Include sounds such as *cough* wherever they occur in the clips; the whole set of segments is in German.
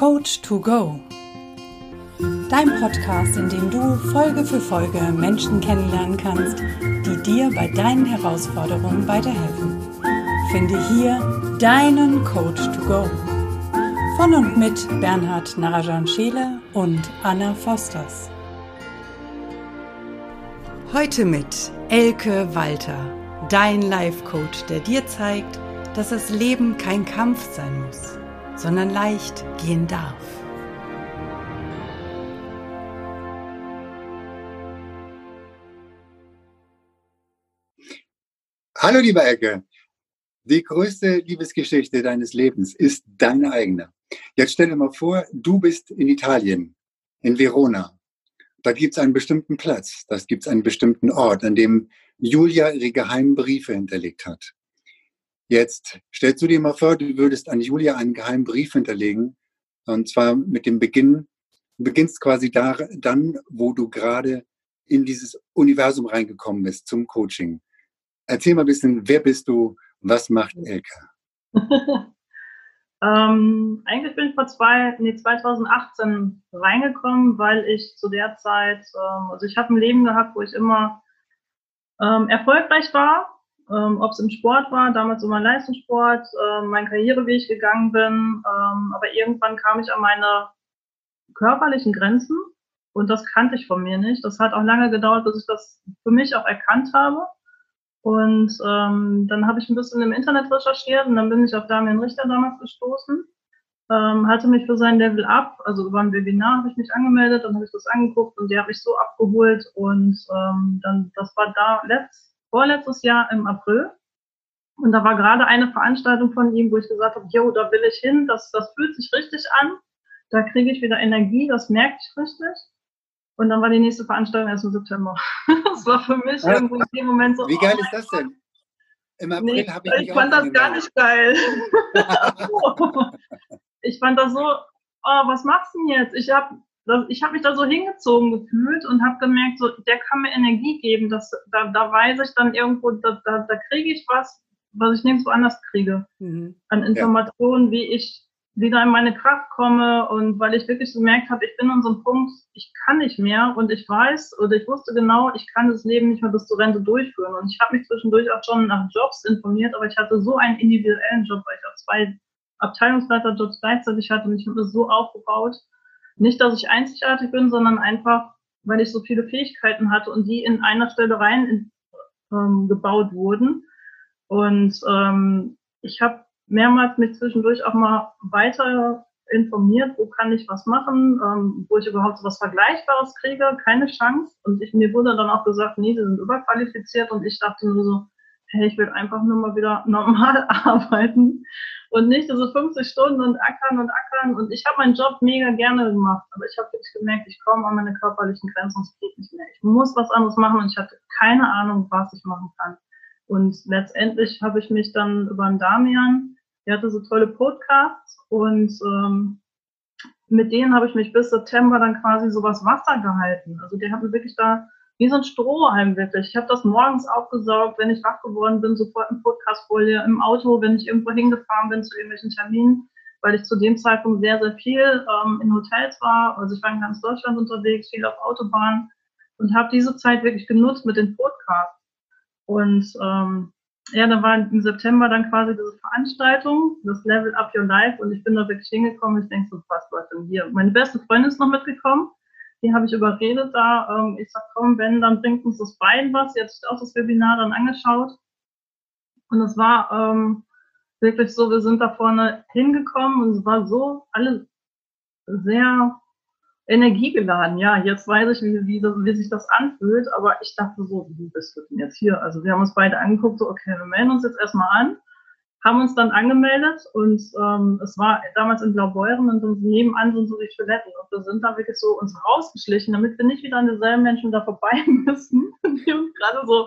Coach to Go. Dein Podcast, in dem du Folge für Folge Menschen kennenlernen kannst, die dir bei deinen Herausforderungen weiterhelfen. Finde hier deinen Coach to Go. Von und mit Bernhard Narajan Scheele und Anna Fosters. Heute mit Elke Walter, dein Life Coach, der dir zeigt, dass das Leben kein Kampf sein muss, sondern leicht gehen darf. Hallo lieber Ecke, die größte Liebesgeschichte deines Lebens ist deine eigene. Jetzt stell dir mal vor, du bist in Italien, in Verona. Da gibt es einen bestimmten Platz, da gibt es einen bestimmten Ort, an dem Julia ihre geheimen Briefe hinterlegt hat. Jetzt stellst du dir mal vor, du würdest an Julia einen geheimen Brief hinterlegen, und zwar mit dem Beginn, du beginnst quasi da, dann, wo du gerade in dieses Universum reingekommen bist zum Coaching. Erzähl mal ein bisschen, wer bist du, was macht Elka? *laughs* ähm, eigentlich bin ich vor zwei, nee, 2018 reingekommen, weil ich zu der Zeit, ähm, also ich habe ein Leben gehabt, wo ich immer ähm, erfolgreich war, ähm, ob es im Sport war, damals immer Leistungssport, ähm, mein Karriereweg gegangen bin, ähm, aber irgendwann kam ich an meine körperlichen Grenzen und das kannte ich von mir nicht. Das hat auch lange gedauert, bis ich das für mich auch erkannt habe. Und ähm, dann habe ich ein bisschen im Internet recherchiert und dann bin ich auf Damian Richter damals gestoßen. Ähm, hatte mich für sein Level Up, also über ein Webinar habe ich mich angemeldet, dann habe ich das angeguckt und der hat mich so abgeholt und ähm, dann, das war da letzt, vorletztes Jahr im April. Und da war gerade eine Veranstaltung von ihm, wo ich gesagt habe, jo, da will ich hin, das, das fühlt sich richtig an, da kriege ich wieder Energie, das merke ich richtig. Und dann war die nächste Veranstaltung erst im September. *laughs* das war für mich ja. irgendwo in dem Moment so. Wie geil oh ist das denn? Im April nee, habe ich Ich fand das gar nicht geil. *laughs* *laughs* ich fand das so, oh, was machst du denn jetzt? Ich habe ich habe mich da so hingezogen gefühlt und habe gemerkt, so, der kann mir Energie geben. Das, da, da weiß ich dann irgendwo, da, da, da kriege ich was, was ich nirgendwo anders kriege. Mhm. An Informationen, ja. wie ich wieder in meine Kraft komme und weil ich wirklich gemerkt habe, ich bin an so einem Punkt, ich kann nicht mehr und ich weiß oder ich wusste genau, ich kann das Leben nicht mehr bis zur Rente durchführen. Und ich habe mich zwischendurch auch schon nach Jobs informiert, aber ich hatte so einen individuellen Job, weil ich auch zwei Abteilungsleiterjobs gleichzeitig hatte und ich habe das so aufgebaut, nicht, dass ich einzigartig bin, sondern einfach, weil ich so viele Fähigkeiten hatte und die in einer Stelle rein in, ähm, gebaut wurden. Und ähm, ich habe mehrmals mich zwischendurch auch mal weiter informiert, wo kann ich was machen, ähm, wo ich überhaupt so was Vergleichbares kriege, keine Chance. Und ich, mir wurde dann auch gesagt, nee, sie sind überqualifiziert und ich dachte nur so, hey, ich will einfach nur mal wieder normal *laughs* arbeiten und nicht so 50 Stunden und ackern und ackern. Und ich habe meinen Job mega gerne gemacht, aber ich habe wirklich gemerkt, ich komme an meine körperlichen Grenzen, es geht nicht mehr. Ich muss was anderes machen und ich hatte keine Ahnung, was ich machen kann. Und letztendlich habe ich mich dann über einen Damian, der hatte so tolle Podcasts und ähm, mit denen habe ich mich bis September dann quasi so was Wasser gehalten. Also der hat mir wirklich da wie so ein Strohhalm wirklich. Ich habe das morgens aufgesaugt, wenn ich wach geworden bin, sofort in Podcastfolie, im Auto, wenn ich irgendwo hingefahren bin zu irgendwelchen Terminen, weil ich zu dem Zeitpunkt sehr, sehr viel ähm, in Hotels war. Also ich war in ganz Deutschland unterwegs, viel auf Autobahnen und habe diese Zeit wirklich genutzt mit den Podcasts. Und ähm, ja, da war im September dann quasi diese Veranstaltung, das Level Up Your Life und ich bin da wirklich hingekommen. Ich denke so, was war denn hier? Meine beste Freundin ist noch mitgekommen die habe ich überredet da. Ähm, ich sag, komm, wenn, dann bringt uns das Bein was. Jetzt auch das Webinar dann angeschaut. Und es war ähm, wirklich so, wir sind da vorne hingekommen und es war so alles sehr energiegeladen. Ja, jetzt weiß ich, wie, wie, wie sich das anfühlt, aber ich dachte so, wie bist du denn jetzt hier? Also wir haben uns beide angeguckt, so, okay, wir melden uns jetzt erstmal an haben uns dann angemeldet und ähm, es war damals in Blaubeuren und nebenan sind so die Toiletten und wir sind da wirklich so uns rausgeschlichen, damit wir nicht wieder an dieselben Menschen da vorbei *laughs* müssen. die uns gerade so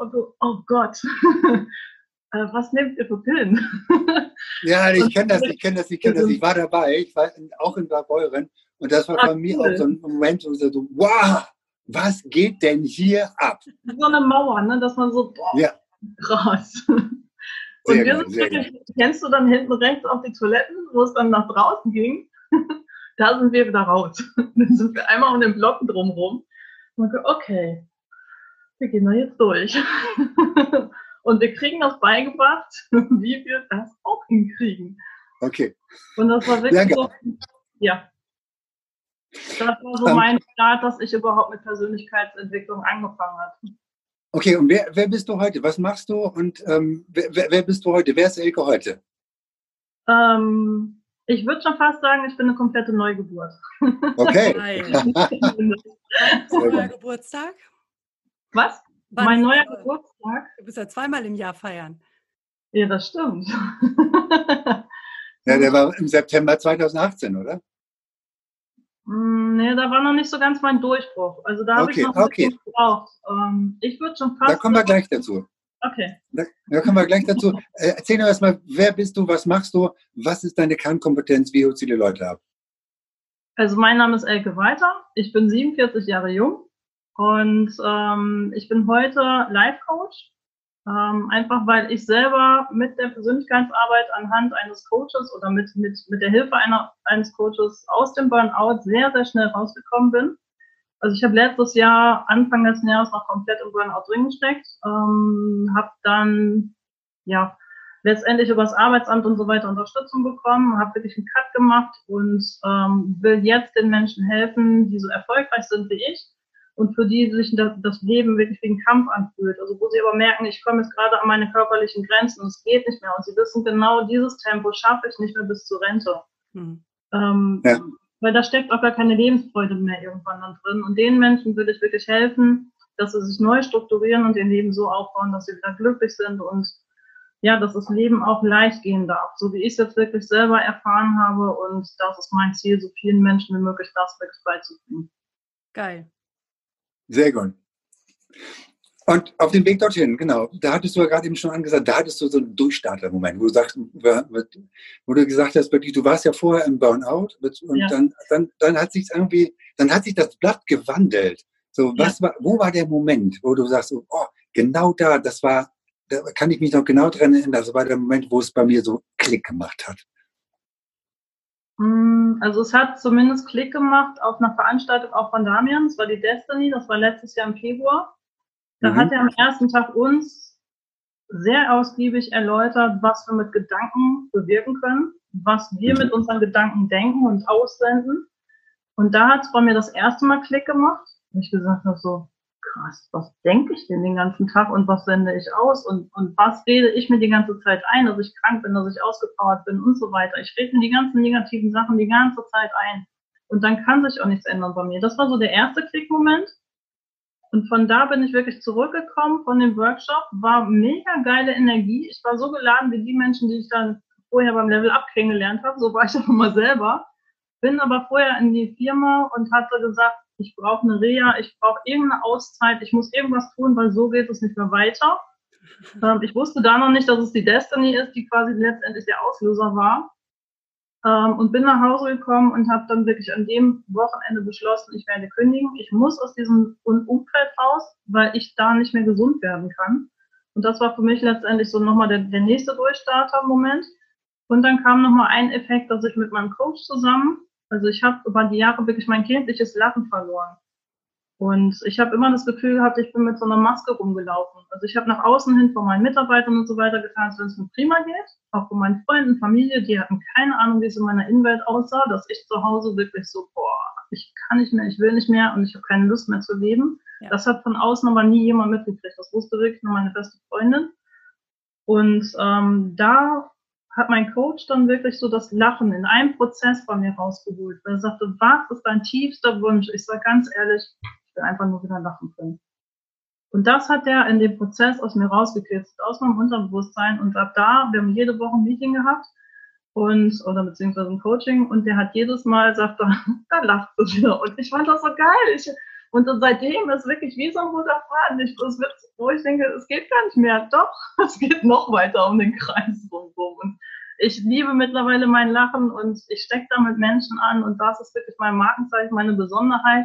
und so, oh Gott, *laughs* äh, was nehmt ihr für Pillen? *laughs* ja, ich kenne das, ich kenne das, ich kenne das. Ich war dabei, ich war auch in Blaubeuren und das war bei mir auch so ein Moment, wo ich so, wow, was geht denn hier ab? So eine Mauer, ne, dass man so, boah, ja. krass. Und wir sind wirklich, kennst du dann hinten rechts auf die Toiletten, wo es dann nach draußen ging? *laughs* da sind wir wieder raus. *laughs* dann sind wir einmal um den Block drumherum. Und okay, wir gehen da jetzt durch. *laughs* und wir kriegen das beigebracht, wie wir das auch hinkriegen. Okay. Und das war wirklich Danke. so, ja. Das war so um, mein Start, dass ich überhaupt mit Persönlichkeitsentwicklung angefangen habe. Okay, und wer, wer bist du heute? Was machst du und ähm, wer, wer, bist du heute? Wer ist Elke heute? Ähm, ich würde schon fast sagen, ich bin eine komplette Neugeburt. Okay. *laughs* *laughs* Neuer Geburtstag? Was? Wann mein neuer Geburtstag? Du bist ja zweimal im Jahr feiern. Ja, das stimmt. ja, der *laughs* war im September 2018, oder? Mm, nee, da war noch nicht so ganz mein Durchbruch. Also da habe okay, ich noch okay. gebraucht. Ähm, ich würde schon fast. Da kommen wir gleich dazu. Okay. Da, da kommen wir gleich dazu. Äh, erzähl mir erstmal, wer bist du, was machst du, was ist deine Kernkompetenz, wie holst du die Leute ab? Also mein Name ist Elke Weiter, ich bin 47 Jahre jung und ähm, ich bin heute Life Coach ähm, einfach weil ich selber mit der Persönlichkeitsarbeit anhand eines Coaches oder mit, mit, mit der Hilfe einer, eines Coaches aus dem Burnout sehr, sehr schnell rausgekommen bin. Also ich habe letztes Jahr, Anfang letzten Jahres noch komplett im Burnout drin gesteckt, ähm, habe dann ja letztendlich über das Arbeitsamt und so weiter Unterstützung bekommen, habe wirklich einen Cut gemacht und ähm, will jetzt den Menschen helfen, die so erfolgreich sind wie ich, und für die sich das Leben wirklich wie ein Kampf anfühlt. Also wo sie aber merken, ich komme jetzt gerade an meine körperlichen Grenzen und es geht nicht mehr. Und sie wissen genau, dieses Tempo schaffe ich nicht mehr bis zur Rente. Mhm. Ähm, ja. Weil da steckt auch gar keine Lebensfreude mehr irgendwann dann drin. Und den Menschen würde ich wirklich helfen, dass sie sich neu strukturieren und ihr Leben so aufbauen, dass sie wieder glücklich sind und ja, dass das Leben auch leicht gehen darf, so wie ich es jetzt wirklich selber erfahren habe. Und das ist mein Ziel, so vielen Menschen wie möglich das wirklich beizubringen. Geil. Sehr gut. Und auf dem Weg dorthin, genau, da hattest du ja gerade eben schon angesagt, da hattest du so einen Durchstarter-Moment, wo wo du gesagt hast, wirklich, du warst ja vorher im Burnout und ja. dann, dann, dann hat sich irgendwie, dann hat sich das Blatt gewandelt. So, was ja. war, wo war der Moment, wo du sagst, oh, genau da, das war, da kann ich mich noch genau dran erinnern, das war der Moment, wo es bei mir so Klick gemacht hat. Mm, also es hat zumindest Klick gemacht auf einer Veranstaltung auch von Damian, das war die Destiny, das war letztes Jahr im Februar. Da mhm. hat er am ersten Tag uns sehr ausgiebig erläutert, was wir mit Gedanken bewirken können, was wir mhm. mit unseren Gedanken denken und aussenden. Und da hat es bei mir das erste Mal Klick gemacht. Und ich gesagt habe so, krass, was denke ich denn den ganzen Tag und was sende ich aus und, und was rede ich mir die ganze Zeit ein, dass ich krank bin, dass ich ausgepowert bin und so weiter. Ich rede mir die ganzen negativen Sachen die ganze Zeit ein. Und dann kann sich auch nichts ändern bei mir. Das war so der erste Klickmoment. Und von da bin ich wirklich zurückgekommen von dem Workshop, war mega geile Energie. Ich war so geladen wie die Menschen, die ich dann vorher beim Level Up kennengelernt habe. So war ich *laughs* auch immer selber. Bin aber vorher in die Firma und hatte gesagt, ich brauche eine Reha, ich brauche irgendeine Auszeit, ich muss irgendwas tun, weil so geht es nicht mehr weiter. Ähm, ich wusste da noch nicht, dass es die Destiny ist, die quasi letztendlich der Auslöser war. Ähm, und bin nach Hause gekommen und habe dann wirklich an dem Wochenende beschlossen, ich werde kündigen. Ich muss aus diesem Umfeld raus, weil ich da nicht mehr gesund werden kann. Und das war für mich letztendlich so nochmal der, der nächste Durchstarter-Moment. Und dann kam nochmal ein Effekt, dass ich mit meinem Coach zusammen also ich habe über die Jahre wirklich mein kindliches Lachen verloren. Und ich habe immer das Gefühl gehabt, ich bin mit so einer Maske rumgelaufen. Also ich habe nach außen hin von meinen Mitarbeitern und so weiter getan, als wenn es mir prima geht. Auch von meinen Freunden, Familie, die hatten keine Ahnung, wie es in meiner Innenwelt aussah, dass ich zu Hause wirklich so, boah, ich kann nicht mehr, ich will nicht mehr und ich habe keine Lust mehr zu leben. Ja. Das hat von außen aber nie jemand mitgekriegt. Das wusste wirklich nur meine beste Freundin. Und ähm, da hat mein Coach dann wirklich so das Lachen in einem Prozess bei mir rausgeholt. Er sagte, was ist dein tiefster Wunsch? Ich sage ganz ehrlich, ich will einfach nur wieder lachen können. Und das hat er in dem Prozess aus mir rausgekriegt, aus meinem Unterbewusstsein. Und ab da, wir haben jede Woche ein Meeting gehabt und, oder beziehungsweise ein Coaching und der hat jedes Mal sagt er, *laughs* da lacht er wieder. Und ich fand das so geil. Ich, und seitdem ist wirklich wie so ein roter Faden. Ich, es wird, wo ich denke, es geht gar nicht mehr. Doch, *laughs* es geht noch weiter um den Kreis drumherum. Und ich liebe mittlerweile mein Lachen und ich stecke da mit Menschen an und das ist wirklich mein Markenzeichen, meine Besonderheit,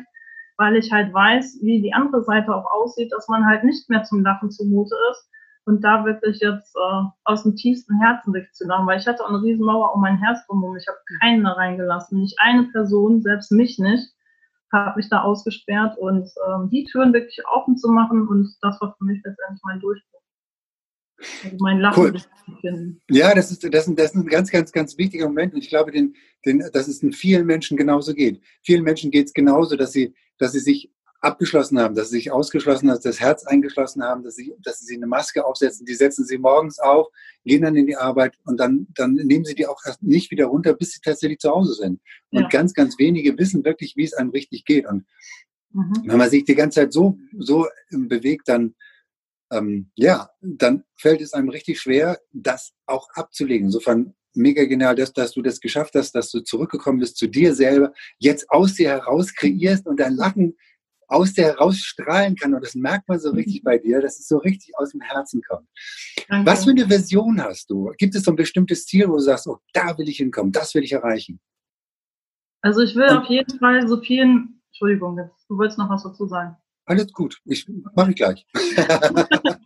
weil ich halt weiß, wie die andere Seite auch aussieht, dass man halt nicht mehr zum Lachen zumute ist und da wirklich jetzt äh, aus dem tiefsten Herzen sich zu machen, weil ich hatte auch eine riesen Mauer um mein Herz drumherum. Ich habe keinen da reingelassen, nicht eine Person, selbst mich nicht, habe mich da ausgesperrt und ähm, die Türen wirklich offen zu machen und das war für mich letztendlich mein Durchbruch. Also mein Lachen cool. Ja, das ist, das, ist, das ist ein ganz, ganz, ganz wichtiger Moment und ich glaube, den, den, dass es in vielen Menschen genauso geht. Vielen Menschen geht es genauso, dass sie, dass sie sich abgeschlossen haben, dass sie sich ausgeschlossen haben, das Herz eingeschlossen haben, dass sie, dass sie eine Maske aufsetzen. Die setzen sie morgens auf, gehen dann in die Arbeit und dann, dann nehmen sie die auch nicht wieder runter, bis sie tatsächlich zu Hause sind. Und ja. ganz, ganz wenige wissen wirklich, wie es einem richtig geht. Und mhm. wenn man sich die ganze Zeit so, so bewegt, dann, ähm, ja, dann fällt es einem richtig schwer, das auch abzulegen. Insofern mega genial, dass, dass du das geschafft hast, dass du zurückgekommen bist zu dir selber, jetzt aus dir heraus kreierst und dein Lachen aus der herausstrahlen kann. Und das merkt man so richtig bei dir, dass es so richtig aus dem Herzen kommt. Danke. Was für eine Version hast du? Gibt es so ein bestimmtes Ziel, wo du sagst, oh, da will ich hinkommen, das will ich erreichen? Also ich will Und, auf jeden Fall so vielen, Entschuldigung, du wolltest noch was dazu sagen. Alles gut, ich mache ich gleich. *laughs*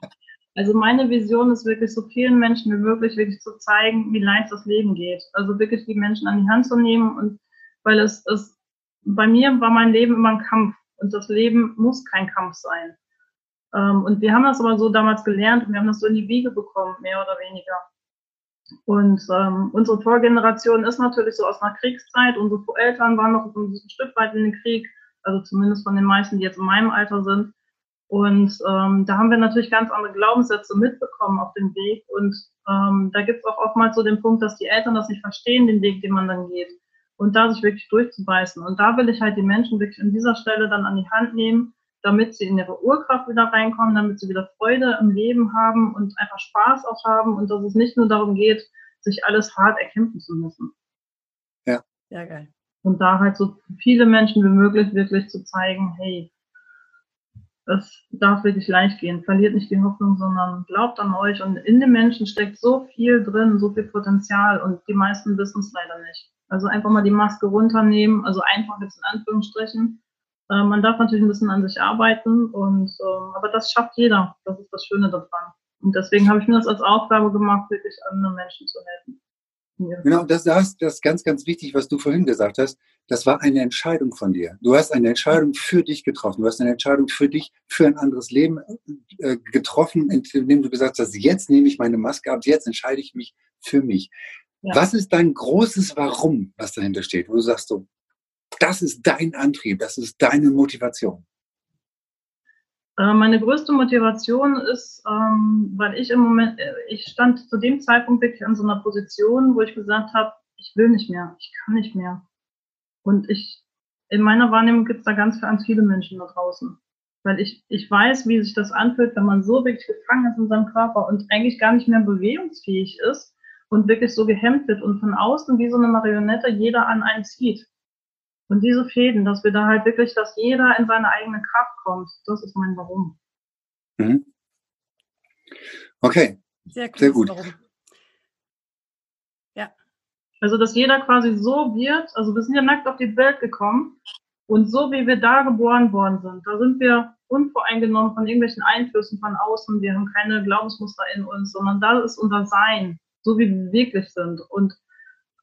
also meine Vision ist wirklich so vielen Menschen wie möglich wirklich zu zeigen, wie leicht das Leben geht. Also wirklich die Menschen an die Hand zu nehmen und weil es ist, bei mir war mein Leben immer ein Kampf. Und das Leben muss kein Kampf sein. Ähm, und wir haben das aber so damals gelernt und wir haben das so in die Wiege bekommen, mehr oder weniger. Und ähm, unsere Vorgeneration ist natürlich so aus einer Kriegszeit. Unsere Eltern waren noch ein Stück weit in den Krieg, also zumindest von den meisten, die jetzt in meinem Alter sind. Und ähm, da haben wir natürlich ganz andere Glaubenssätze mitbekommen auf dem Weg. Und ähm, da gibt es auch oftmals so den Punkt, dass die Eltern das nicht verstehen, den Weg, den man dann geht und da sich wirklich durchzubeißen. Und da will ich halt die Menschen wirklich an dieser Stelle dann an die Hand nehmen, damit sie in ihre Urkraft wieder reinkommen, damit sie wieder Freude im Leben haben und einfach Spaß auch haben und dass es nicht nur darum geht, sich alles hart erkämpfen zu müssen. Ja. Sehr geil. Und da halt so viele Menschen wie möglich wirklich zu zeigen, hey, es darf wirklich leicht gehen. Verliert nicht die Hoffnung, sondern glaubt an euch. Und in den Menschen steckt so viel drin, so viel Potenzial und die meisten wissen es leider nicht. Also einfach mal die Maske runternehmen, also einfach jetzt in Anführungsstrichen. Äh, man darf natürlich ein bisschen an sich arbeiten, und, äh, aber das schafft jeder. Das ist das Schöne daran. Und deswegen habe ich mir das als Aufgabe gemacht, wirklich anderen Menschen zu helfen. Genau, das, das, das ist ganz, ganz wichtig, was du vorhin gesagt hast. Das war eine Entscheidung von dir. Du hast eine Entscheidung für dich getroffen. Du hast eine Entscheidung für dich, für ein anderes Leben äh, getroffen, indem du gesagt hast, jetzt nehme ich meine Maske ab, jetzt entscheide ich mich für mich. Ja. Was ist dein großes Warum, was dahinter steht, wo du sagst so, das ist dein Antrieb, das ist deine Motivation? Äh, meine größte Motivation ist, ähm, weil ich im Moment, äh, ich stand zu dem Zeitpunkt wirklich an so einer Position, wo ich gesagt habe, ich will nicht mehr, ich kann nicht mehr. Und ich, in meiner Wahrnehmung gibt es da ganz, ganz viele Menschen da draußen. Weil ich, ich weiß, wie sich das anfühlt, wenn man so wirklich gefangen ist in seinem Körper und eigentlich gar nicht mehr bewegungsfähig ist und wirklich so gehemmt wird und von außen wie so eine Marionette jeder an einen zieht. Und diese Fäden, dass wir da halt wirklich, dass jeder in seine eigene Kraft kommt, das ist mein Warum. Mhm. Okay. Sehr, cool, Sehr gut. Warum. Ja. Also, dass jeder quasi so wird, also wir sind ja nackt auf die Welt gekommen und so wie wir da geboren worden sind, da sind wir unvoreingenommen von irgendwelchen Einflüssen von außen, wir haben keine Glaubensmuster in uns, sondern da ist unser Sein so wie wir wirklich sind. Und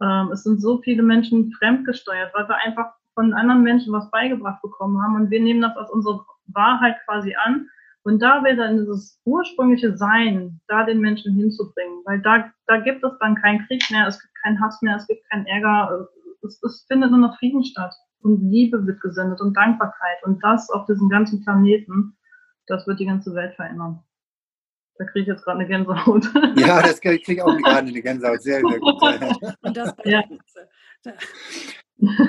ähm, es sind so viele Menschen fremdgesteuert, weil wir einfach von anderen Menschen was beigebracht bekommen haben und wir nehmen das als unsere Wahrheit quasi an. Und da wieder in dieses ursprüngliche Sein, da den Menschen hinzubringen, weil da, da gibt es dann keinen Krieg mehr, es gibt keinen Hass mehr, es gibt keinen Ärger, es, es findet nur noch Frieden statt und Liebe wird gesendet und Dankbarkeit und das auf diesem ganzen Planeten, das wird die ganze Welt verändern. Da kriege ich jetzt gerade eine Gänsehaut. *laughs* Ja, das kriege ich auch gerade eine Gänsehaut. Sehr, sehr gut. *laughs* Und das bei ja.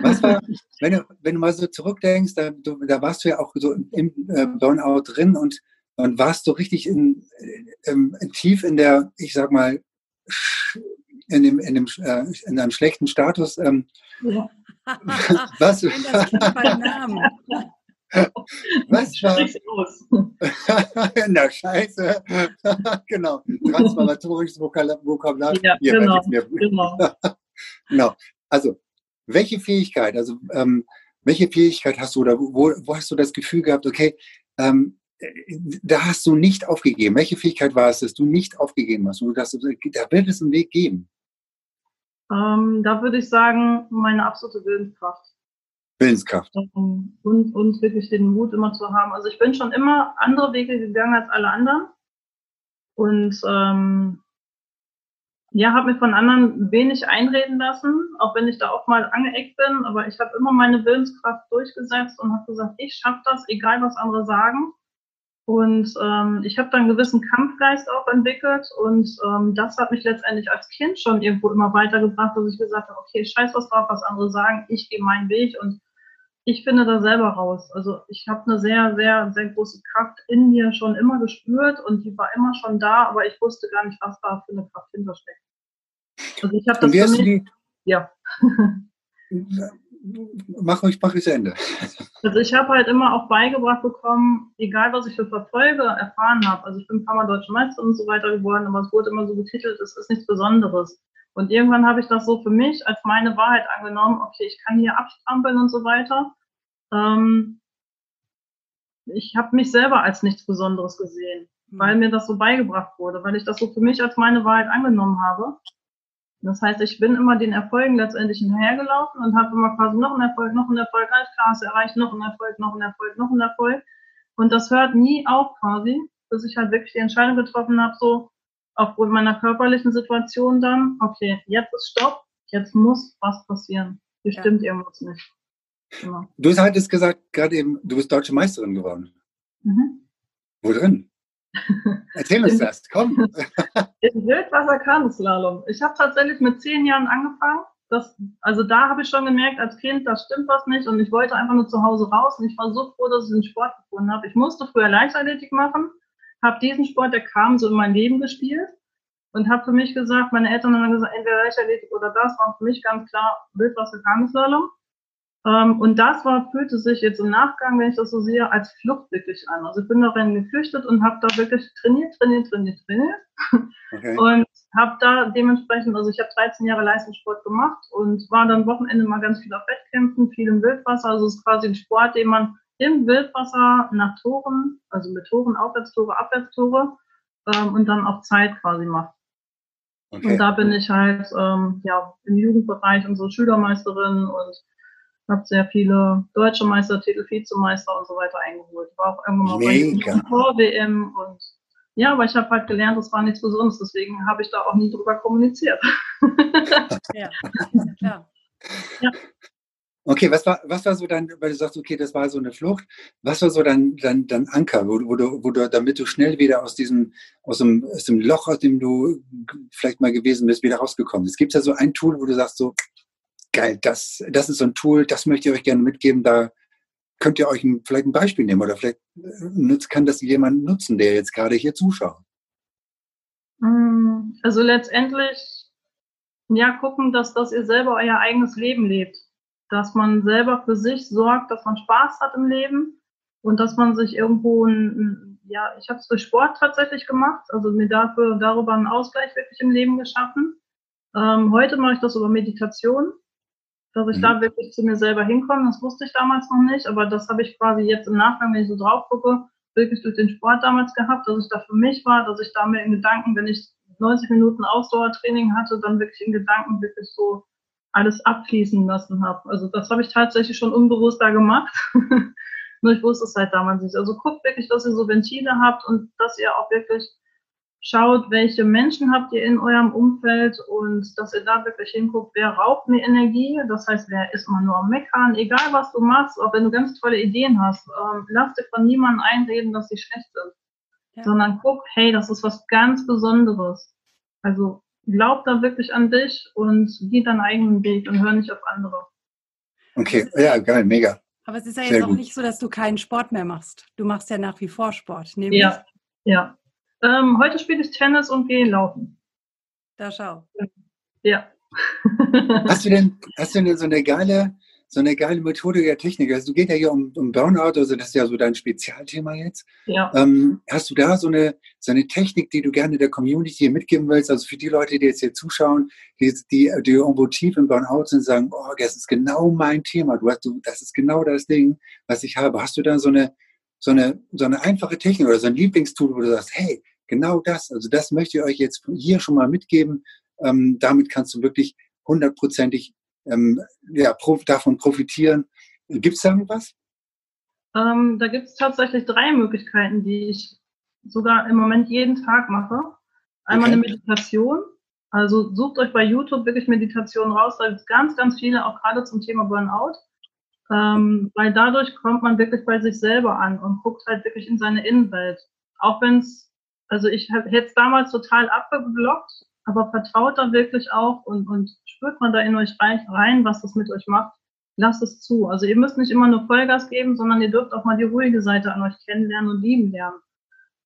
Was war, wenn du, wenn du mal so zurückdenkst, da, du, da warst du ja auch so im äh, Burnout drin und, und warst so richtig in, in, in, tief in der, ich sag mal, in dem, in dem, äh, in einem schlechten Status. Ähm, ja. *laughs* Was? Was war? *laughs* Na, scheiße. *laughs* genau. Transformatorisches Vokabular. Ja, Hier, genau. Genau. *laughs* genau. Also, welche Fähigkeit, also, ähm, welche Fähigkeit hast du oder wo, wo hast du das Gefühl gehabt, okay, ähm, da hast du nicht aufgegeben. Welche Fähigkeit war es, dass du nicht aufgegeben hast? Und dachtest, da wird es einen Weg geben. Ähm, da würde ich sagen, meine absolute Willenskraft. Willenskraft. Ähm, und, und wirklich den Mut immer zu haben. Also ich bin schon immer andere Wege gegangen als alle anderen. Und ähm, ja, habe mir von anderen wenig einreden lassen, auch wenn ich da auch mal angeeckt bin. Aber ich habe immer meine Willenskraft durchgesetzt und habe gesagt, ich schaffe das, egal was andere sagen. Und ähm, ich habe dann einen gewissen Kampfgeist auch entwickelt und ähm, das hat mich letztendlich als Kind schon irgendwo immer weitergebracht, dass ich gesagt habe, okay, scheiß was drauf, was andere sagen, ich gehe meinen Weg und ich finde da selber raus. Also ich habe eine sehr, sehr, sehr große Kraft in mir schon immer gespürt und die war immer schon da, aber ich wusste gar nicht, was da für eine Kraft hintersteckt. Also ich habe das für mich, die, ja. *laughs* mach euch, mach ich Ende. Also ich habe halt immer auch beigebracht bekommen, egal was ich für Verfolge erfahren habe. Also ich bin ein paar Mal Deutsche Meister und so weiter geworden, aber es wurde immer so betitelt, es ist nichts Besonderes. Und irgendwann habe ich das so für mich als meine Wahrheit angenommen, okay, ich kann hier abstrampeln und so weiter. Ähm, ich habe mich selber als nichts Besonderes gesehen, mhm. weil mir das so beigebracht wurde, weil ich das so für mich als meine Wahrheit angenommen habe. Das heißt, ich bin immer den Erfolgen letztendlich hinterhergelaufen und habe immer quasi noch einen Erfolg, noch einen Erfolg, alles klar, hast erreicht, noch einen Erfolg, noch einen Erfolg, noch einen Erfolg. Und das hört nie auf quasi, bis ich halt wirklich die Entscheidung getroffen habe, so, aufgrund meiner körperlichen Situation dann, okay, jetzt ist Stopp, jetzt muss was passieren. Hier ja. stimmt irgendwas nicht. Genau. Du hattest gesagt, gerade eben, du bist deutsche Meisterin geworden. Mhm. Wo drin? *laughs* Erzähl uns das, komm. *laughs* Im Wildwasser-Kanuslalom. Ich habe tatsächlich mit zehn Jahren angefangen. Das, also da habe ich schon gemerkt, als Kind, da stimmt was nicht und ich wollte einfach nur zu Hause raus und ich war so froh, dass ich den Sport gefunden habe. Ich musste früher Leichtathletik machen, habe diesen Sport, der kam, so in mein Leben gespielt und habe für mich gesagt, meine Eltern haben gesagt, entweder Leichtathletik oder das, war für mich ganz klar Wildwasser-Kanuslalom. Ähm, und das war, fühlte sich jetzt im Nachgang, wenn ich das so sehe, als Flucht wirklich an. Also ich bin darin geflüchtet und habe da wirklich trainiert, trainiert, trainiert, trainiert. Okay. Und habe da dementsprechend, also ich habe 13 Jahre Leistungssport gemacht und war dann Wochenende mal ganz viel auf Wettkämpfen, viel im Wildwasser. Also es ist quasi ein Sport, den man im Wildwasser nach Toren, also mit Toren, Aufwärtstore, Abwärtstore ähm, und dann auf Zeit quasi macht. Okay. Und da bin ich halt ähm, ja im Jugendbereich so Schülermeisterin und habe sehr viele deutsche Meistertitel, Vizemeister und so weiter eingeholt. War auch irgendwann mal bei Vor-WM und ja, aber ich habe halt gelernt, das war nichts Besonderes, deswegen habe ich da auch nie drüber kommuniziert. *laughs* ja, klar. Ja. Okay, was war, was war so dein, weil du sagst, okay, das war so eine Flucht, was war so dein, dein, dein Anker, wo, wo, du, wo du, damit du schnell wieder aus diesem, aus dem, aus dem Loch, aus dem du vielleicht mal gewesen bist, wieder rausgekommen bist? Gibt es da so ein Tool, wo du sagst, so, geil, das, das ist so ein Tool, das möchte ich euch gerne mitgeben, da könnt ihr euch ein, vielleicht ein Beispiel nehmen oder vielleicht äh, kann das jemand nutzen, der jetzt gerade hier zuschaut. Mm, also letztendlich, ja, gucken, dass, dass ihr selber euer eigenes Leben lebt. Dass man selber für sich sorgt, dass man Spaß hat im Leben und dass man sich irgendwo ein, ja, ich habe es durch Sport tatsächlich gemacht, also mir dafür darüber einen Ausgleich wirklich im Leben geschaffen. Ähm, heute mache ich das über Meditation dass ich mhm. da wirklich zu mir selber hinkomme. Das wusste ich damals noch nicht, aber das habe ich quasi jetzt im Nachgang, wenn ich so drauf gucke, wirklich durch den Sport damals gehabt, dass ich da für mich war, dass ich da mir in Gedanken, wenn ich 90 Minuten Ausdauertraining hatte, dann wirklich in Gedanken wirklich so alles abfließen lassen habe. Also das habe ich tatsächlich schon unbewusst da gemacht. *laughs* Nur ich wusste es halt damals nicht. Also guckt wirklich, dass ihr so Ventile habt und dass ihr auch wirklich schaut, welche Menschen habt ihr in eurem Umfeld und dass ihr da wirklich hinguckt, wer raubt mir Energie. Das heißt, wer ist mal nur am Meckern, egal was du machst, auch wenn du ganz tolle Ideen hast, ähm, lass dir von niemandem einreden, dass sie schlecht sind. Ja. Sondern guck, hey, das ist was ganz Besonderes. Also glaub da wirklich an dich und geh deinen eigenen Weg und hör nicht auf andere. Okay, ja, geil, mega. Aber es ist ja jetzt Sehr auch gut. nicht so, dass du keinen Sport mehr machst. Du machst ja nach wie vor Sport, nämlich. Ja, ja. Ähm, heute spiele ich Tennis und gehe laufen. Da schau. Ja. hast du denn, hast du denn so eine geile, so eine geile Methode der Technik? Also du geht ja hier um, um Burnout, also das ist ja so dein Spezialthema jetzt. Ja. Ähm, hast du da so eine, so eine Technik, die du gerne der Community mitgeben willst? Also für die Leute, die jetzt hier zuschauen, die, die, die irgendwo tief im Burnout sind, sagen, oh, das ist genau mein Thema. Du hast, du, das ist genau das Ding, was ich habe. Hast du da so eine, so eine, so eine einfache Technik oder so ein Lieblingstool, wo du sagst, hey, genau das, also das möchte ich euch jetzt hier schon mal mitgeben. Ähm, damit kannst du wirklich hundertprozentig ähm, ja, davon profitieren. Gibt es da irgendwas? Ähm, da gibt es tatsächlich drei Möglichkeiten, die ich sogar im Moment jeden Tag mache. Einmal okay. eine Meditation. Also sucht euch bei YouTube wirklich Meditationen raus. Da gibt es ganz, ganz viele, auch gerade zum Thema Burnout. Ähm, weil dadurch kommt man wirklich bei sich selber an und guckt halt wirklich in seine Innenwelt. Auch wenn es, also ich hätte es damals total abgeblockt, aber vertraut da wirklich auch und, und spürt man da in euch rein, was das mit euch macht. Lasst es zu. Also ihr müsst nicht immer nur Vollgas geben, sondern ihr dürft auch mal die ruhige Seite an euch kennenlernen und lieben lernen.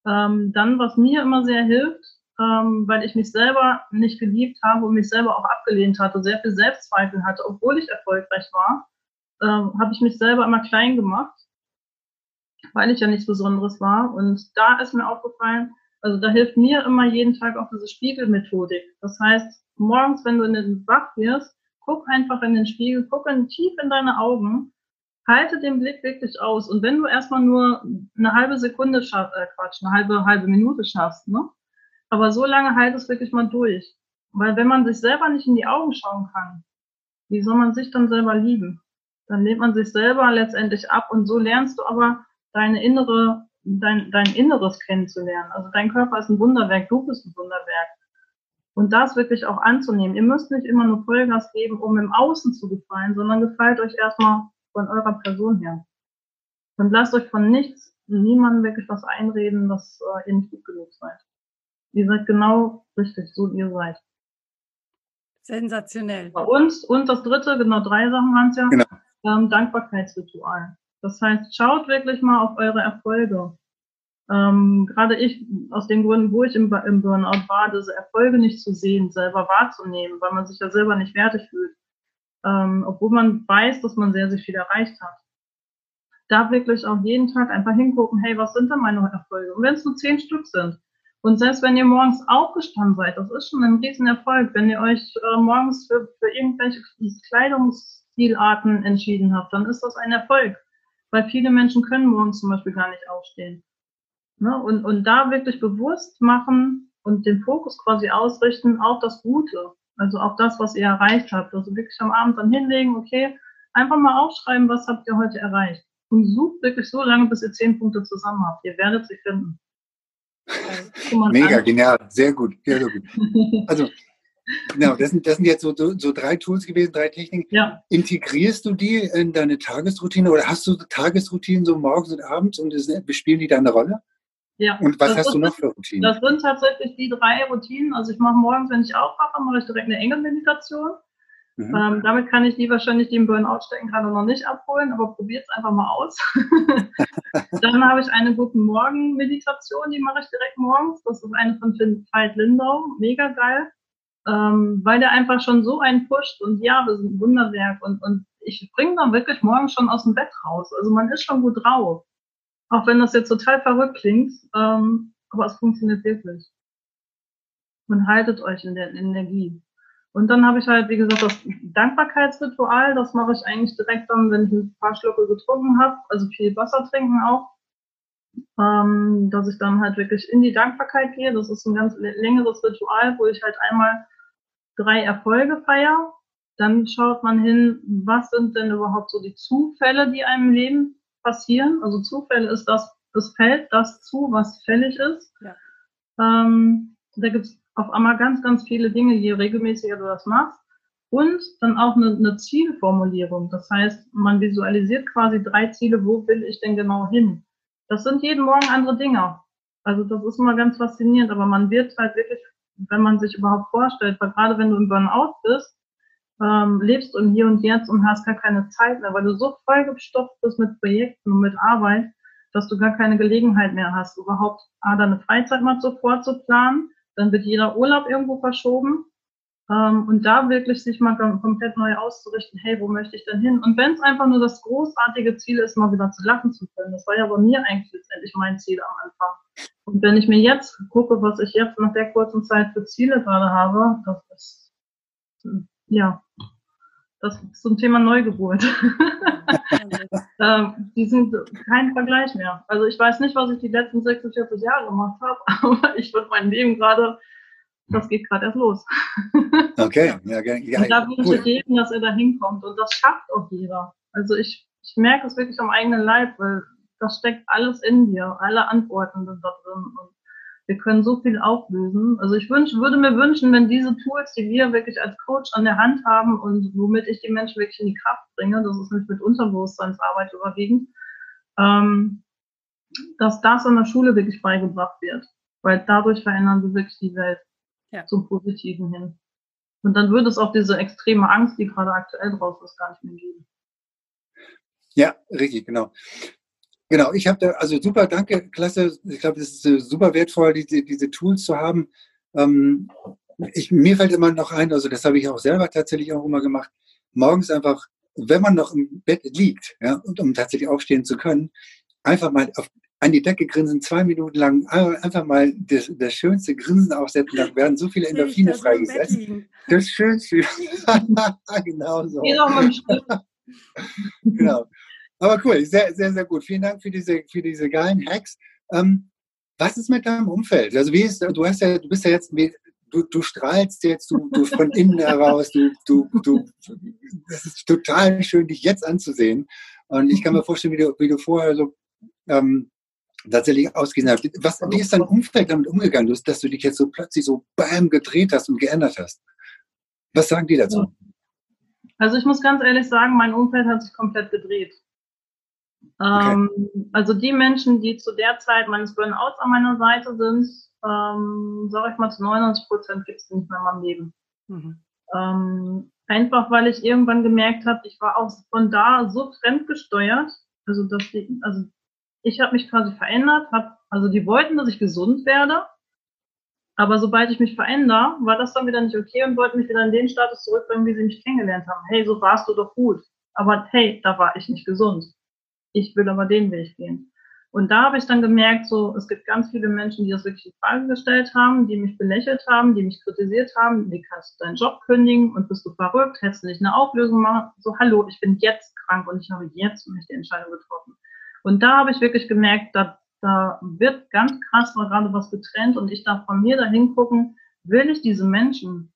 Ähm, dann, was mir immer sehr hilft, ähm, weil ich mich selber nicht geliebt habe und mich selber auch abgelehnt hatte, sehr viel Selbstzweifel hatte, obwohl ich erfolgreich war, ähm, habe ich mich selber immer klein gemacht, weil ich ja nichts Besonderes war. Und da ist mir aufgefallen, also da hilft mir immer jeden Tag auch diese Spiegelmethodik. Das heißt, morgens, wenn du in den wach wirst, guck einfach in den Spiegel, guck in, tief in deine Augen, halte den Blick wirklich aus. Und wenn du erstmal nur eine halbe Sekunde schaffst, äh Quatsch, eine halbe, halbe Minute schaffst, ne? Aber so lange halt es wirklich mal durch. Weil wenn man sich selber nicht in die Augen schauen kann, wie soll man sich dann selber lieben? Dann lehnt man sich selber letztendlich ab und so lernst du aber deine innere dein, dein Inneres kennenzulernen. Also dein Körper ist ein Wunderwerk, du bist ein Wunderwerk. Und das wirklich auch anzunehmen. Ihr müsst nicht immer nur Vollgas geben, um im Außen zu gefallen, sondern gefällt euch erstmal von eurer Person her. Und lasst euch von nichts, niemandem wirklich was einreden, dass äh, ihr nicht gut genug seid. Ihr seid genau richtig, so wie ihr seid. Sensationell. Und, und das dritte, genau drei Sachen waren es ja, genau. ähm, Dankbarkeitsritual. Das heißt, schaut wirklich mal auf eure Erfolge. Ähm, gerade ich, aus den Gründen, wo ich im, im Burnout war, diese Erfolge nicht zu sehen, selber wahrzunehmen, weil man sich ja selber nicht fertig fühlt. Ähm, obwohl man weiß, dass man sehr, sehr viel erreicht hat. Da wirklich auch jeden Tag einfach hingucken, hey, was sind denn meine Erfolge? Und wenn es nur zehn Stück sind. Und selbst wenn ihr morgens aufgestanden seid, das ist schon ein Riesenerfolg, wenn ihr euch äh, morgens für, für irgendwelche Kleidungsstilarten entschieden habt, dann ist das ein Erfolg weil viele Menschen können morgens zum Beispiel gar nicht aufstehen. Ne? Und, und da wirklich bewusst machen und den Fokus quasi ausrichten auf das Gute, also auf das, was ihr erreicht habt. Also wirklich am Abend dann hinlegen, okay, einfach mal aufschreiben, was habt ihr heute erreicht. Und sucht wirklich so lange, bis ihr zehn Punkte zusammen habt. Ihr werdet sie finden. *laughs* Mega, genial, sehr gut, sehr, sehr gut. *laughs* Also Genau, das sind, das sind jetzt so, so, drei Tools gewesen, drei Techniken. Ja. Integrierst du die in deine Tagesroutine oder hast du Tagesroutinen so morgens und abends und das, bespielen die da eine Rolle? Ja. Und was das hast du noch für Routinen? Das sind tatsächlich die drei Routinen. Also ich mache morgens, wenn ich aufwache, mache ich direkt eine Engelmeditation. Mhm. Ähm, damit kann ich die wahrscheinlich, die im Burnout stecken, gerade noch nicht abholen, aber probiert es einfach mal aus. *laughs* Dann habe ich eine Guten Morgen Meditation, die mache ich direkt morgens. Das ist eine von Veit Lindau, mega geil ähm, weil der einfach schon so einen pusht und ja, wir sind ein Wunderwerk und, und ich springe dann wirklich morgen schon aus dem Bett raus. Also man ist schon gut drauf. Auch wenn das jetzt total verrückt klingt, ähm, aber es funktioniert wirklich. Und haltet euch in der Energie. Und dann habe ich halt, wie gesagt, das Dankbarkeitsritual, das mache ich eigentlich direkt dann, wenn ich ein paar Schlucke getrunken habe, also viel Wasser trinken auch, ähm, dass ich dann halt wirklich in die Dankbarkeit gehe. Das ist ein ganz längeres Ritual, wo ich halt einmal drei Erfolge feier. Dann schaut man hin, was sind denn überhaupt so die Zufälle, die einem im Leben passieren. Also Zufälle ist das, es fällt das zu, was fällig ist. Ja. Ähm, da gibt es auf einmal ganz, ganz viele Dinge, je regelmäßiger du das machst. Und dann auch eine, eine Zielformulierung. Das heißt, man visualisiert quasi drei Ziele, wo will ich denn genau hin? Das sind jeden Morgen andere Dinge. Also das ist immer ganz faszinierend, aber man wird halt wirklich wenn man sich überhaupt vorstellt, weil gerade wenn du im Burnout bist, ähm, lebst im Hier und Jetzt und hast gar keine Zeit mehr, weil du so vollgestopft bist mit Projekten und mit Arbeit, dass du gar keine Gelegenheit mehr hast, überhaupt A, deine Freizeit mal so vorzuplanen, dann wird jeder Urlaub irgendwo verschoben ähm, und da wirklich sich mal komplett neu auszurichten, hey, wo möchte ich denn hin? Und wenn es einfach nur das großartige Ziel ist, mal wieder zu lachen zu können, das war ja bei mir eigentlich letztendlich mein Ziel am Anfang. Und wenn ich mir jetzt gucke, was ich jetzt nach der kurzen Zeit für Ziele gerade habe, das ist, ja, das ist zum Thema Neugeburt. *laughs* äh, die sind kein Vergleich mehr. Also ich weiß nicht, was ich die letzten 46 Jahre gemacht habe, *laughs* aber ich würde mein Leben gerade, das geht gerade erst los. *laughs* Okay, ja, ja, und da wünsche ich jedem, dass er da hinkommt und das schafft auch jeder. Also ich, ich merke es wirklich am eigenen Leib, weil das steckt alles in dir, alle Antworten sind da drin und wir können so viel auflösen. Also ich wünsch, würde mir wünschen, wenn diese Tools, die wir wirklich als Coach an der Hand haben und womit ich die Menschen wirklich in die Kraft bringe, das ist nämlich mit Unterbewusstseinsarbeit überwiegend, ähm, dass das an der Schule wirklich beigebracht wird. Weil dadurch verändern wir wirklich die Welt ja. zum Positiven hin. Und dann würde es auch diese extreme Angst, die gerade aktuell draus ist, gar nicht mehr geben. Ja, richtig, genau. Genau, ich habe da, also super, danke, klasse. Ich glaube, es ist äh, super wertvoll, diese, diese Tools zu haben. Ähm, ich, mir fällt immer noch ein, also das habe ich auch selber tatsächlich auch immer gemacht, morgens einfach, wenn man noch im Bett liegt, ja, und um tatsächlich aufstehen zu können, einfach mal auf, an die Decke grinsen, zwei Minuten lang, einfach mal das, das schönste Grinsen aufsetzen, da werden so viele Endorphine freigesetzt. Das Schönste. *laughs* genau so. *laughs* genau. Aber cool, sehr, sehr, sehr gut. Vielen Dank für diese, für diese geilen Hacks. Ähm, was ist mit deinem Umfeld? Also wie ist, du hast ja, du bist ja jetzt, du, du strahlst jetzt, du, du von innen heraus, du, du, du, das ist total schön, dich jetzt anzusehen. Und ich kann mir vorstellen, wie du, wie du vorher so ähm, tatsächlich ausgesehen hast. Was, wie ist dein Umfeld damit umgegangen, dass du dich jetzt so plötzlich so bam gedreht hast und geändert hast? Was sagen die dazu? Also ich muss ganz ehrlich sagen, mein Umfeld hat sich komplett gedreht. Okay. Ähm, also die Menschen, die zu der Zeit meines Burnouts an meiner Seite sind, ähm, sage ich mal, zu 99 Prozent gibt es nicht mehr in meinem Leben. Mhm. Ähm, einfach weil ich irgendwann gemerkt habe, ich war auch von da so fremdgesteuert, also dass die, also ich habe mich quasi verändert, hab, also die wollten, dass ich gesund werde, aber sobald ich mich verändere, war das dann wieder nicht okay und wollten mich wieder in den Status zurückbringen, wie sie mich kennengelernt haben. Hey, so warst du doch gut. Aber hey, da war ich nicht gesund ich will aber den Weg gehen. Und da habe ich dann gemerkt, so, es gibt ganz viele Menschen, die das wirklich in Frage gestellt haben, die mich belächelt haben, die mich kritisiert haben, wie kannst du deinen Job kündigen und bist du verrückt, hättest du nicht eine Auflösung machen? So, hallo, ich bin jetzt krank und ich habe jetzt für mich die Entscheidung getroffen. Und da habe ich wirklich gemerkt, da, da wird ganz krass mal gerade was getrennt und ich darf von mir dahin gucken, will ich diese Menschen,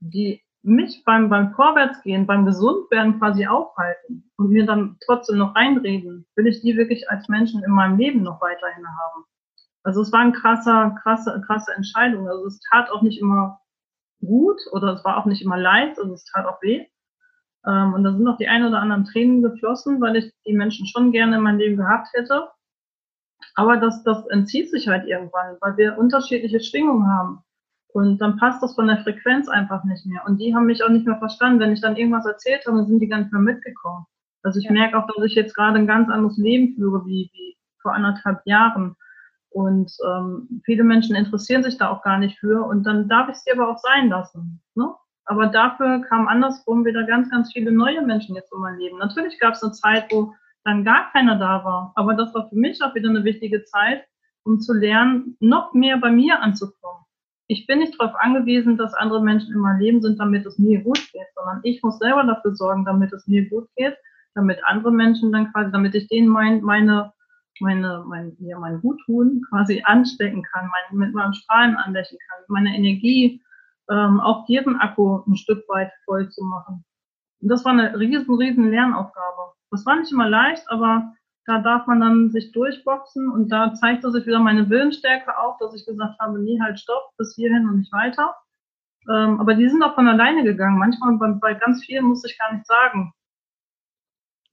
die mich beim, beim Vorwärtsgehen, beim Gesundwerden quasi aufhalten und mir dann trotzdem noch einreden, will ich die wirklich als Menschen in meinem Leben noch weiterhin haben. Also es war eine krasse, krasse, krasse Entscheidung. Also es tat auch nicht immer gut oder es war auch nicht immer leicht, also es tat auch weh. Ähm, und da sind auch die ein oder anderen Tränen geflossen, weil ich die Menschen schon gerne in meinem Leben gehabt hätte. Aber das, das entzieht sich halt irgendwann, weil wir unterschiedliche Schwingungen haben. Und dann passt das von der Frequenz einfach nicht mehr. Und die haben mich auch nicht mehr verstanden. Wenn ich dann irgendwas erzählt habe, sind die gar nicht mehr mitgekommen. Also ich ja. merke auch, dass ich jetzt gerade ein ganz anderes Leben führe wie, wie vor anderthalb Jahren. Und ähm, viele Menschen interessieren sich da auch gar nicht für. Und dann darf ich sie aber auch sein lassen. Ne? Aber dafür kamen andersrum wieder ganz, ganz viele neue Menschen jetzt in mein Leben. Natürlich gab es eine Zeit, wo dann gar keiner da war. Aber das war für mich auch wieder eine wichtige Zeit, um zu lernen, noch mehr bei mir anzukommen ich bin nicht darauf angewiesen, dass andere Menschen in meinem Leben sind, damit es mir gut geht, sondern ich muss selber dafür sorgen, damit es mir gut geht, damit andere Menschen dann quasi, damit ich denen mein, meine, meine, mein, ja, mein Guttun quasi anstecken kann, mein, mit meinem Strahlen anlächeln kann, meine Energie, ähm, auch deren Akku ein Stück weit voll zu machen. Und das war eine riesen, riesen Lernaufgabe. Das war nicht immer leicht, aber da darf man dann sich durchboxen und da zeigte sich wieder meine Willensstärke auf, dass ich gesagt habe, nee, halt stopp, bis hierhin und nicht weiter. Ähm, aber die sind auch von alleine gegangen. Manchmal bei, bei ganz vielen muss ich gar nicht sagen.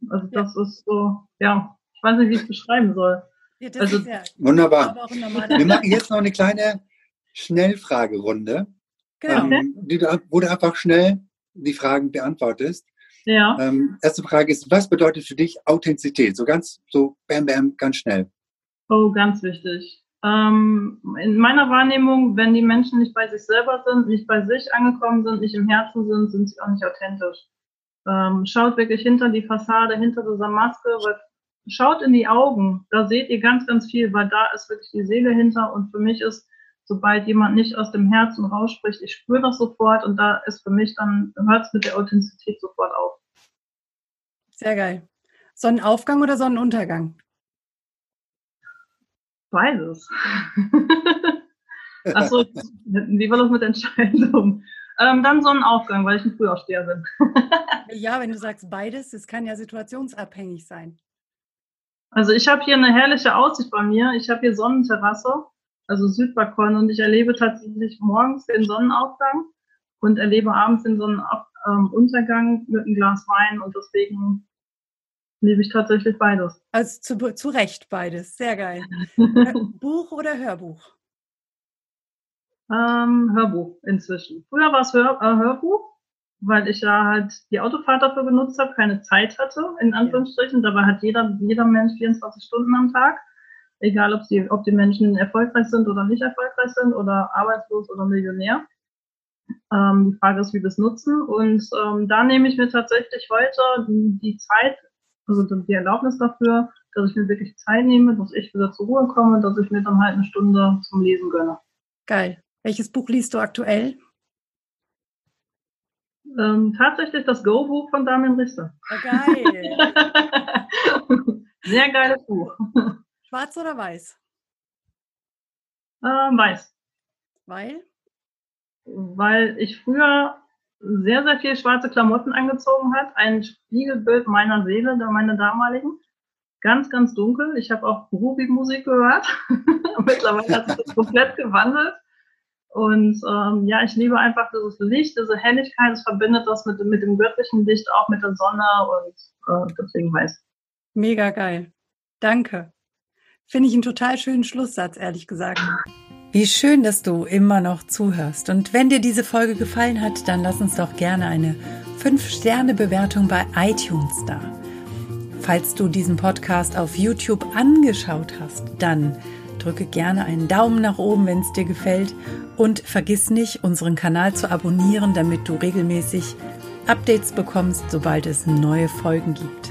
Also das ja. ist so, ja, ich weiß nicht, wie ich es beschreiben soll. Ja, also, ja wunderbar. Wir machen jetzt noch eine kleine Schnellfragerunde, genau. ähm, die, wo du einfach schnell die Fragen beantwortest. Ja. Ähm, erste Frage ist, was bedeutet für dich Authentizität? So ganz, so bam, bam, ganz schnell. Oh, ganz wichtig. Ähm, in meiner Wahrnehmung, wenn die Menschen nicht bei sich selber sind, nicht bei sich angekommen sind, nicht im Herzen sind, sind sie auch nicht authentisch. Ähm, schaut wirklich hinter die Fassade, hinter dieser Maske, weil, schaut in die Augen. Da seht ihr ganz, ganz viel, weil da ist wirklich die Seele hinter. Und für mich ist sobald jemand nicht aus dem Herzen rausspricht, ich spüre das sofort und da ist für mich dann, hört es mit der Authentizität sofort auf. Sehr geil. Sonnenaufgang oder Sonnenuntergang? Beides. *laughs* Achso, wie war das mit Entscheidung? Ähm, dann Sonnenaufgang, weil ich ein Frühaufsteher bin. *laughs* ja, wenn du sagst beides, es kann ja situationsabhängig sein. Also ich habe hier eine herrliche Aussicht bei mir. Ich habe hier Sonnenterrasse, also Südbalkon und ich erlebe tatsächlich morgens den Sonnenaufgang und erlebe abends den Sonnenuntergang mit einem Glas Wein und deswegen liebe ich tatsächlich beides. Also zu, zu Recht beides, sehr geil. *laughs* Buch oder Hörbuch? Ähm, Hörbuch inzwischen. Früher war es Hör, äh, Hörbuch, weil ich ja halt die Autofahrt dafür genutzt habe, keine Zeit hatte, in Anführungsstrichen. Dabei hat jeder, jeder Mensch 24 Stunden am Tag. Egal, ob die, ob die Menschen erfolgreich sind oder nicht erfolgreich sind oder arbeitslos oder Millionär. Ähm, die Frage ist, wie wir es nutzen. Und ähm, da nehme ich mir tatsächlich heute die, die Zeit, also die Erlaubnis dafür, dass ich mir wirklich Zeit nehme, dass ich wieder zur Ruhe komme, dass ich mir dann halt eine Stunde zum Lesen gönne. Geil. Welches Buch liest du aktuell? Ähm, tatsächlich das Go-Buch von Damian Richter. Oh, geil. *laughs* Sehr geiles Buch. Schwarz oder weiß? Ähm, weiß. Weil? Weil ich früher sehr, sehr viel schwarze Klamotten angezogen hat. Ein Spiegelbild meiner Seele, der meine damaligen. Ganz, ganz dunkel. Ich habe auch Ruby-Musik gehört. *laughs* Mittlerweile hat sich das komplett gewandelt. Und ähm, ja, ich liebe einfach dieses Licht, diese Helligkeit. Es verbindet das mit, mit dem göttlichen Licht, auch mit der Sonne und äh, deswegen weiß. Mega geil. Danke. Finde ich einen total schönen Schlusssatz, ehrlich gesagt. Wie schön, dass du immer noch zuhörst. Und wenn dir diese Folge gefallen hat, dann lass uns doch gerne eine 5-Sterne-Bewertung bei iTunes da. Falls du diesen Podcast auf YouTube angeschaut hast, dann drücke gerne einen Daumen nach oben, wenn es dir gefällt und vergiss nicht, unseren Kanal zu abonnieren, damit du regelmäßig Updates bekommst, sobald es neue Folgen gibt.